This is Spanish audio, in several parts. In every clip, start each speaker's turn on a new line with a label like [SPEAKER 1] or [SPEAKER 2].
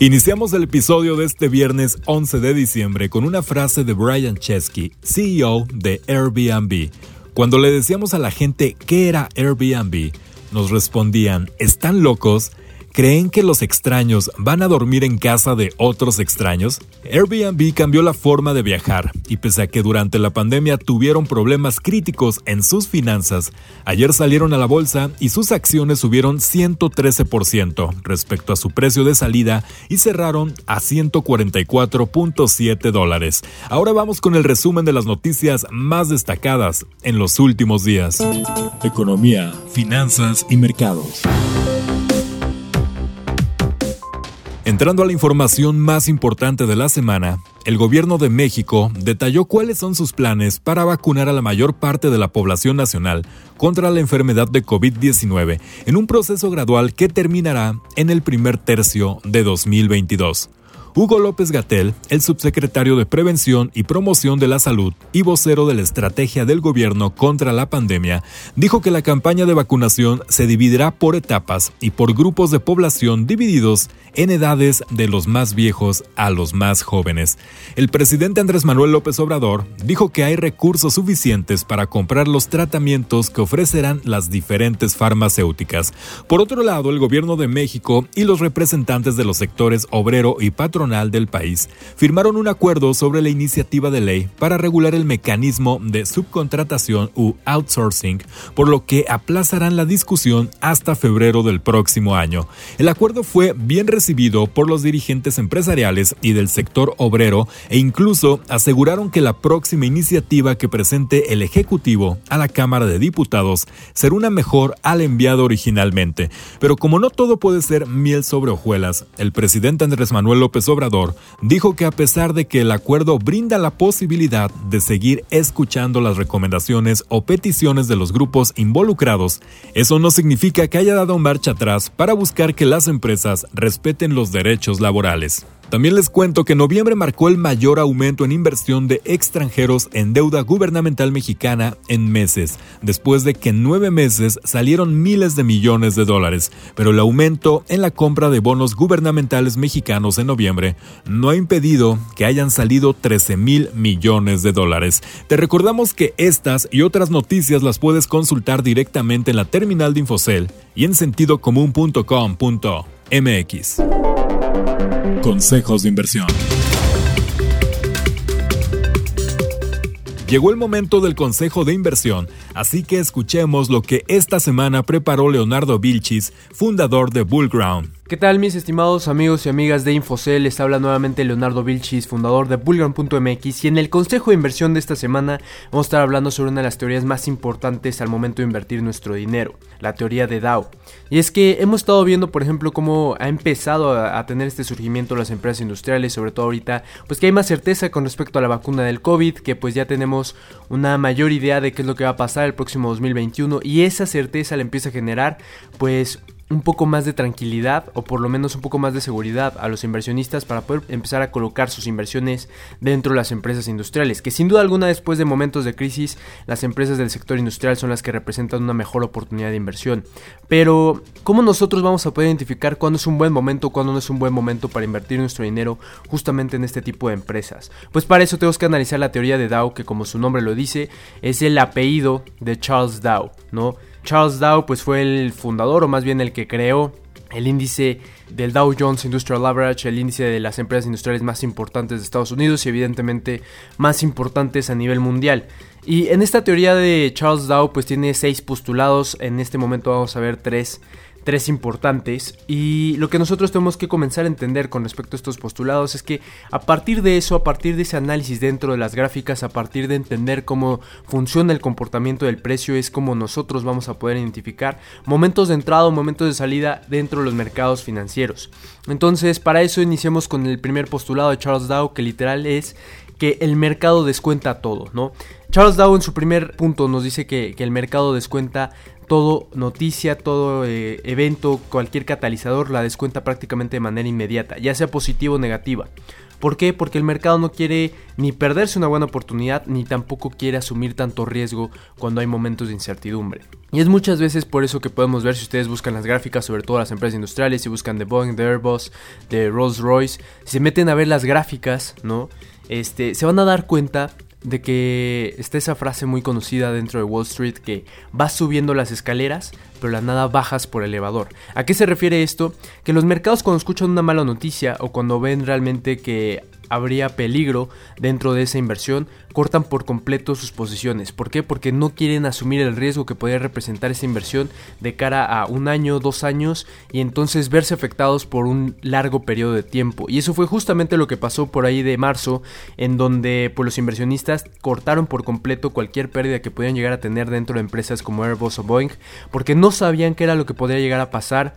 [SPEAKER 1] Iniciamos el episodio de este viernes 11 de diciembre con una frase de Brian Chesky, CEO de Airbnb. Cuando le decíamos a la gente qué era Airbnb, nos respondían, ¿están locos? ¿Creen que los extraños van a dormir en casa de otros extraños? Airbnb cambió la forma de viajar y pese a que durante la pandemia tuvieron problemas críticos en sus finanzas, ayer salieron a la bolsa y sus acciones subieron 113% respecto a su precio de salida y cerraron a 144.7 dólares. Ahora vamos con el resumen de las noticias más destacadas en los últimos días. Economía, finanzas y mercados. Entrando a la información más importante de la semana, el gobierno de México detalló cuáles son sus planes para vacunar a la mayor parte de la población nacional contra la enfermedad de COVID-19 en un proceso gradual que terminará en el primer tercio de 2022. Hugo López Gatel, el subsecretario de Prevención y Promoción de la Salud y vocero de la estrategia del gobierno contra la pandemia, dijo que la campaña de vacunación se dividirá por etapas y por grupos de población divididos en edades de los más viejos a los más jóvenes. El presidente Andrés Manuel López Obrador dijo que hay recursos suficientes para comprar los tratamientos que ofrecerán las diferentes farmacéuticas. Por otro lado, el gobierno de México y los representantes de los sectores obrero y patrón del país firmaron un acuerdo sobre la iniciativa de ley para regular el mecanismo de subcontratación u outsourcing, por lo que aplazarán la discusión hasta febrero del próximo año. El acuerdo fue bien recibido por los dirigentes empresariales y del sector obrero e incluso aseguraron que la próxima iniciativa que presente el Ejecutivo a la Cámara de Diputados será una mejor al enviado originalmente. Pero como no todo puede ser miel sobre hojuelas, el presidente Andrés Manuel López Dijo que a pesar de que el acuerdo brinda la posibilidad de seguir escuchando las recomendaciones o peticiones de los grupos involucrados, eso no significa que haya dado marcha atrás para buscar que las empresas respeten los derechos laborales. También les cuento que noviembre marcó el mayor aumento en inversión de extranjeros en deuda gubernamental mexicana en meses, después de que en nueve meses salieron miles de millones de dólares, pero el aumento en la compra de bonos gubernamentales mexicanos en noviembre no ha impedido que hayan salido 13 mil millones de dólares. Te recordamos que estas y otras noticias las puedes consultar directamente en la terminal de Infocel y en sentidocomún.com.mx. Consejos de inversión. Llegó el momento del consejo de inversión, así que escuchemos lo que esta semana preparó Leonardo Vilchis, fundador de Bullground.
[SPEAKER 2] ¿Qué tal mis estimados amigos y amigas de Infocel? Les habla nuevamente Leonardo Vilchis, fundador de Bullground.mx y en el consejo de inversión de esta semana vamos a estar hablando sobre una de las teorías más importantes al momento de invertir nuestro dinero, la teoría de DAO. Y es que hemos estado viendo, por ejemplo, cómo ha empezado a, a tener este surgimiento las empresas industriales, sobre todo ahorita, pues que hay más certeza con respecto a la vacuna del COVID, que pues ya tenemos una mayor idea de qué es lo que va a pasar el próximo 2021 y esa certeza le empieza a generar pues un poco más de tranquilidad o por lo menos un poco más de seguridad a los inversionistas para poder empezar a colocar sus inversiones dentro de las empresas industriales, que sin duda alguna después de momentos de crisis las empresas del sector industrial son las que representan una mejor oportunidad de inversión. Pero, ¿cómo nosotros vamos a poder identificar cuándo es un buen momento, cuándo no es un buen momento para invertir nuestro dinero justamente en este tipo de empresas? Pues para eso tenemos que analizar la teoría de Dow, que como su nombre lo dice, es el apellido de Charles Dow, ¿no? Charles Dow pues fue el fundador o más bien el que creó el índice del Dow Jones Industrial Average, el índice de las empresas industriales más importantes de Estados Unidos y evidentemente más importantes a nivel mundial. Y en esta teoría de Charles Dow pues tiene seis postulados, en este momento vamos a ver tres tres importantes y lo que nosotros tenemos que comenzar a entender con respecto a estos postulados es que a partir de eso, a partir de ese análisis dentro de las gráficas, a partir de entender cómo funciona el comportamiento del precio, es como nosotros vamos a poder identificar momentos de entrada o momentos de salida dentro de los mercados financieros. Entonces, para eso iniciamos con el primer postulado de Charles Dow, que literal es que el mercado descuenta todo, ¿no? Charles Dow en su primer punto nos dice que, el mercado descuenta todo noticia, todo eh, evento, cualquier catalizador la descuenta prácticamente de manera inmediata, ya sea positiva o negativa. ¿Por qué? Porque el mercado no quiere ni perderse una buena oportunidad, ni tampoco quiere asumir tanto riesgo cuando hay momentos de incertidumbre. Y es muchas veces por eso que podemos ver si ustedes buscan las gráficas, sobre todo las empresas industriales, si buscan de Boeing, de Airbus, de Rolls Royce, si se meten a ver las gráficas, ¿no? Este, se van a dar cuenta de que está esa frase muy conocida dentro de Wall Street que vas subiendo las escaleras, pero la nada bajas por elevador. ¿A qué se refiere esto? Que los mercados cuando escuchan una mala noticia o cuando ven realmente que habría peligro dentro de esa inversión, cortan por completo sus posiciones. ¿Por qué? Porque no quieren asumir el riesgo que podría representar esa inversión de cara a un año, dos años y entonces verse afectados por un largo periodo de tiempo. Y eso fue justamente lo que pasó por ahí de marzo, en donde pues, los inversionistas cortaron por completo cualquier pérdida que pudieran llegar a tener dentro de empresas como Airbus o Boeing, porque no sabían qué era lo que podría llegar a pasar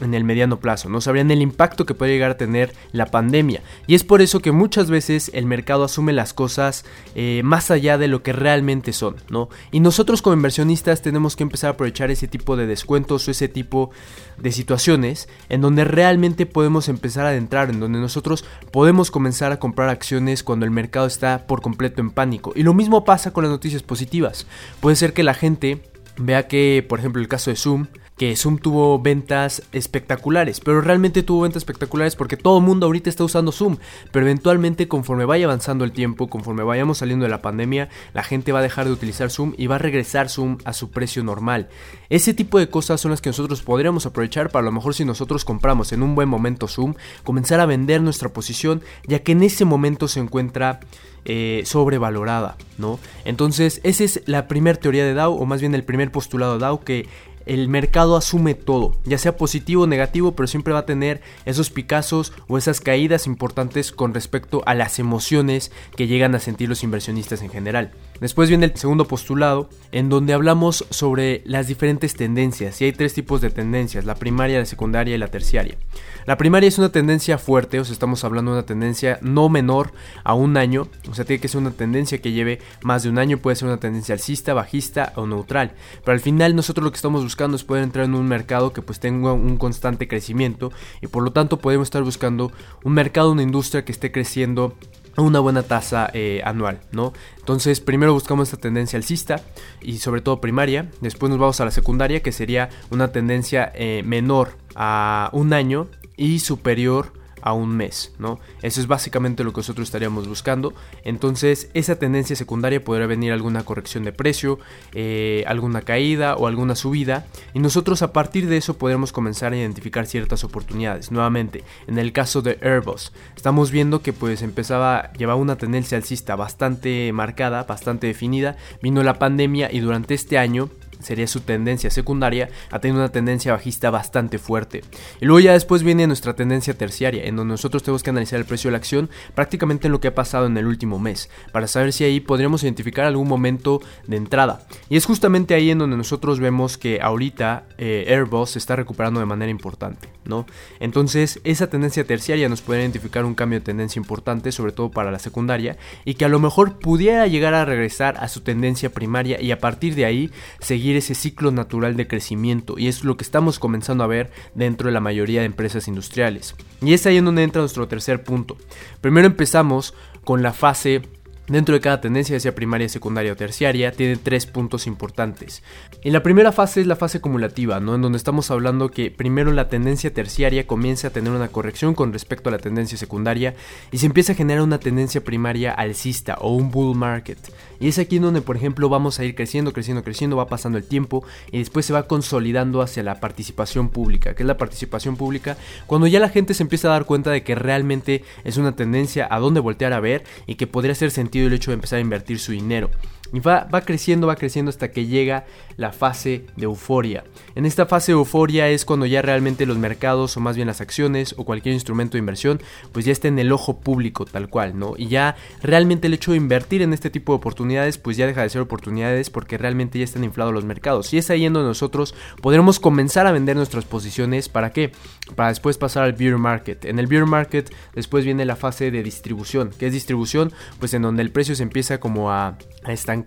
[SPEAKER 2] en el mediano plazo, no sabrían el impacto que puede llegar a tener la pandemia. Y es por eso que muchas veces el mercado asume las cosas eh, más allá de lo que realmente son, ¿no? Y nosotros como inversionistas tenemos que empezar a aprovechar ese tipo de descuentos o ese tipo de situaciones en donde realmente podemos empezar a adentrar, en donde nosotros podemos comenzar a comprar acciones cuando el mercado está por completo en pánico. Y lo mismo pasa con las noticias positivas. Puede ser que la gente vea que, por ejemplo, el caso de Zoom, que Zoom tuvo ventas espectaculares, pero realmente tuvo ventas espectaculares porque todo el mundo ahorita está usando Zoom, pero eventualmente conforme vaya avanzando el tiempo, conforme vayamos saliendo de la pandemia, la gente va a dejar de utilizar Zoom y va a regresar Zoom a su precio normal. Ese tipo de cosas son las que nosotros podríamos aprovechar para a lo mejor si nosotros compramos en un buen momento Zoom, comenzar a vender nuestra posición, ya que en ese momento se encuentra eh, sobrevalorada, ¿no? Entonces, esa es la primera teoría de Dow, o más bien el primer postulado de Dow, que el mercado asume todo, ya sea positivo o negativo, pero siempre va a tener esos picazos o esas caídas importantes con respecto a las emociones que llegan a sentir los inversionistas en general. Después viene el segundo postulado, en donde hablamos sobre las diferentes tendencias, y hay tres tipos de tendencias, la primaria, la secundaria y la terciaria. La primaria es una tendencia fuerte, o sea, estamos hablando de una tendencia no menor a un año, o sea, tiene que ser una tendencia que lleve más de un año, puede ser una tendencia alcista, bajista o neutral, pero al final nosotros lo que estamos buscando es poder entrar en un mercado que pues tenga un constante crecimiento y por lo tanto podemos estar buscando un mercado, una industria que esté creciendo una buena tasa eh, anual, ¿no? Entonces, primero buscamos esta tendencia alcista y sobre todo primaria, después nos vamos a la secundaria, que sería una tendencia eh, menor a un año y superior a un mes, ¿no? Eso es básicamente lo que nosotros estaríamos buscando. Entonces, esa tendencia secundaria podría venir alguna corrección de precio, eh, alguna caída o alguna subida. Y nosotros a partir de eso podremos comenzar a identificar ciertas oportunidades. Nuevamente, en el caso de Airbus, estamos viendo que pues empezaba a llevar una tendencia alcista bastante marcada, bastante definida. Vino la pandemia y durante este año sería su tendencia secundaria, ha tenido una tendencia bajista bastante fuerte. Y luego ya después viene nuestra tendencia terciaria, en donde nosotros tenemos que analizar el precio de la acción prácticamente en lo que ha pasado en el último mes, para saber si ahí podríamos identificar algún momento de entrada. Y es justamente ahí en donde nosotros vemos que ahorita eh, Airbus se está recuperando de manera importante, Entonces esa tendencia terciaria nos puede identificar un cambio de tendencia importante, sobre todo para la secundaria, y que a lo mejor pudiera llegar a regresar a su tendencia primaria y a partir de ahí seguir ese ciclo natural de crecimiento y es lo que estamos comenzando a ver dentro de la mayoría de empresas industriales. Y es ahí en donde entra nuestro tercer punto. Primero empezamos con la fase Dentro de cada tendencia, ya sea primaria, secundaria o terciaria, tiene tres puntos importantes. Y la primera fase es la fase acumulativa, ¿no? En donde estamos hablando que primero la tendencia terciaria comienza a tener una corrección con respecto a la tendencia secundaria y se empieza a generar una tendencia primaria alcista o un bull market. Y es aquí en donde, por ejemplo, vamos a ir creciendo, creciendo, creciendo, va pasando el tiempo y después se va consolidando hacia la participación pública. que es la participación pública? Cuando ya la gente se empieza a dar cuenta de que realmente es una tendencia a dónde voltear a ver y que podría ser sentido el hecho de empezar a invertir su dinero. Y va, creciendo, va creciendo hasta que llega la fase de euforia. En esta fase de euforia es cuando ya realmente los mercados o más bien las acciones o cualquier instrumento de inversión pues ya está en el ojo público tal cual, ¿no? Y ya realmente el hecho de invertir en este tipo de oportunidades pues ya deja de ser oportunidades porque realmente ya están inflados los mercados. Y es ahí en donde nosotros podremos comenzar a vender nuestras posiciones. ¿Para qué? Para después pasar al beer market. En el beer market después viene la fase de distribución. ¿Qué es distribución? Pues en donde el precio se empieza como a a estancar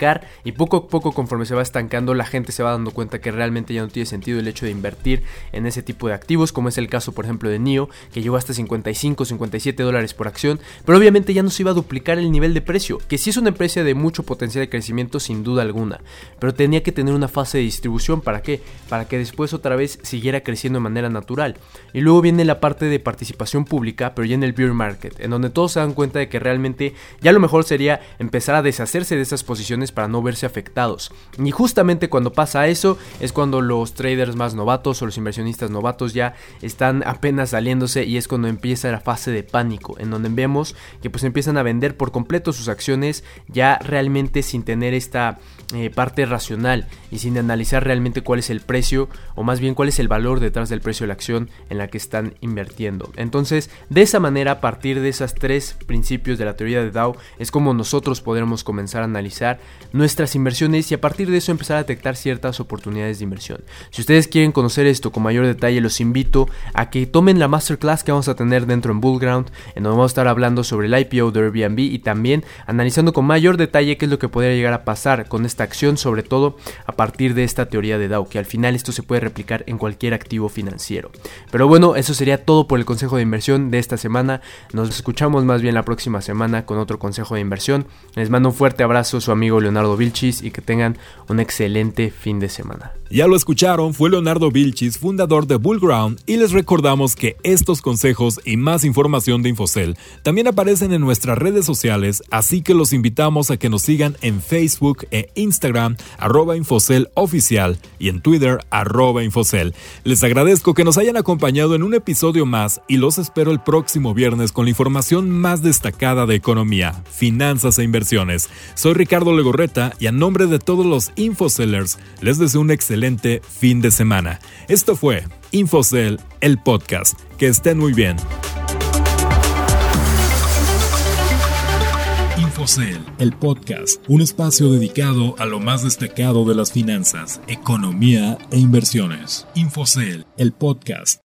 [SPEAKER 2] y poco a poco conforme se va estancando la gente se va dando cuenta que realmente ya no tiene sentido el hecho de invertir en ese tipo de activos como es el caso por ejemplo de NIO que llegó hasta 55 57 dólares por acción pero obviamente ya no se iba a duplicar el nivel de precio que sí es una empresa de mucho potencial de crecimiento sin duda alguna pero tenía que tener una fase de distribución para qué para que después otra vez siguiera creciendo de manera natural. Y luego viene la parte de participación pública pero ya en el beer market en donde todos se dan cuenta de que realmente ya lo mejor sería empezar a deshacerse de esas posiciones para no verse afectados. Y justamente cuando pasa eso es cuando los traders más novatos o los inversionistas novatos ya están apenas saliéndose y es cuando empieza la fase de pánico, en donde vemos que pues empiezan a vender por completo sus acciones ya realmente sin tener esta eh, parte racional y sin analizar realmente cuál es el precio o más bien cuál es el valor detrás del precio de la acción en la que están invirtiendo. Entonces, de esa manera, a partir de esos tres principios de la teoría de Dow, es como nosotros podremos comenzar a analizar nuestras inversiones y a partir de eso empezar a detectar ciertas oportunidades de inversión. Si ustedes quieren conocer esto con mayor detalle, los invito a que tomen la masterclass que vamos a tener dentro en Bullground, en donde vamos a estar hablando sobre el IPO de Airbnb y también analizando con mayor detalle qué es lo que podría llegar a pasar con esta acción, sobre todo a partir de esta teoría de Dow, que al final esto se puede replicar en cualquier activo financiero. Pero bueno, eso sería todo por el consejo de inversión de esta semana. Nos escuchamos más bien la próxima semana con otro consejo de inversión. Les mando un fuerte abrazo su amigo Leonardo Vilchis y que tengan un excelente fin de semana.
[SPEAKER 1] Ya lo escucharon, fue Leonardo Vilchis, fundador de Bullground, y les recordamos que estos consejos y más información de Infocel también aparecen en nuestras redes sociales, así que los invitamos a que nos sigan en Facebook e Instagram, arroba Infocel oficial, y en Twitter, arroba Infocel. Les agradezco que nos hayan acompañado en un episodio más y los espero el próximo viernes con la información más destacada de economía, finanzas e inversiones. Soy Ricardo Legorreta y a nombre de todos los Infocellers les deseo un excelente fin de semana. Esto fue Infocel, el podcast. Que estén muy bien. Infocel, el podcast, un espacio dedicado a lo más destacado de las finanzas, economía e inversiones. Infocel, el podcast.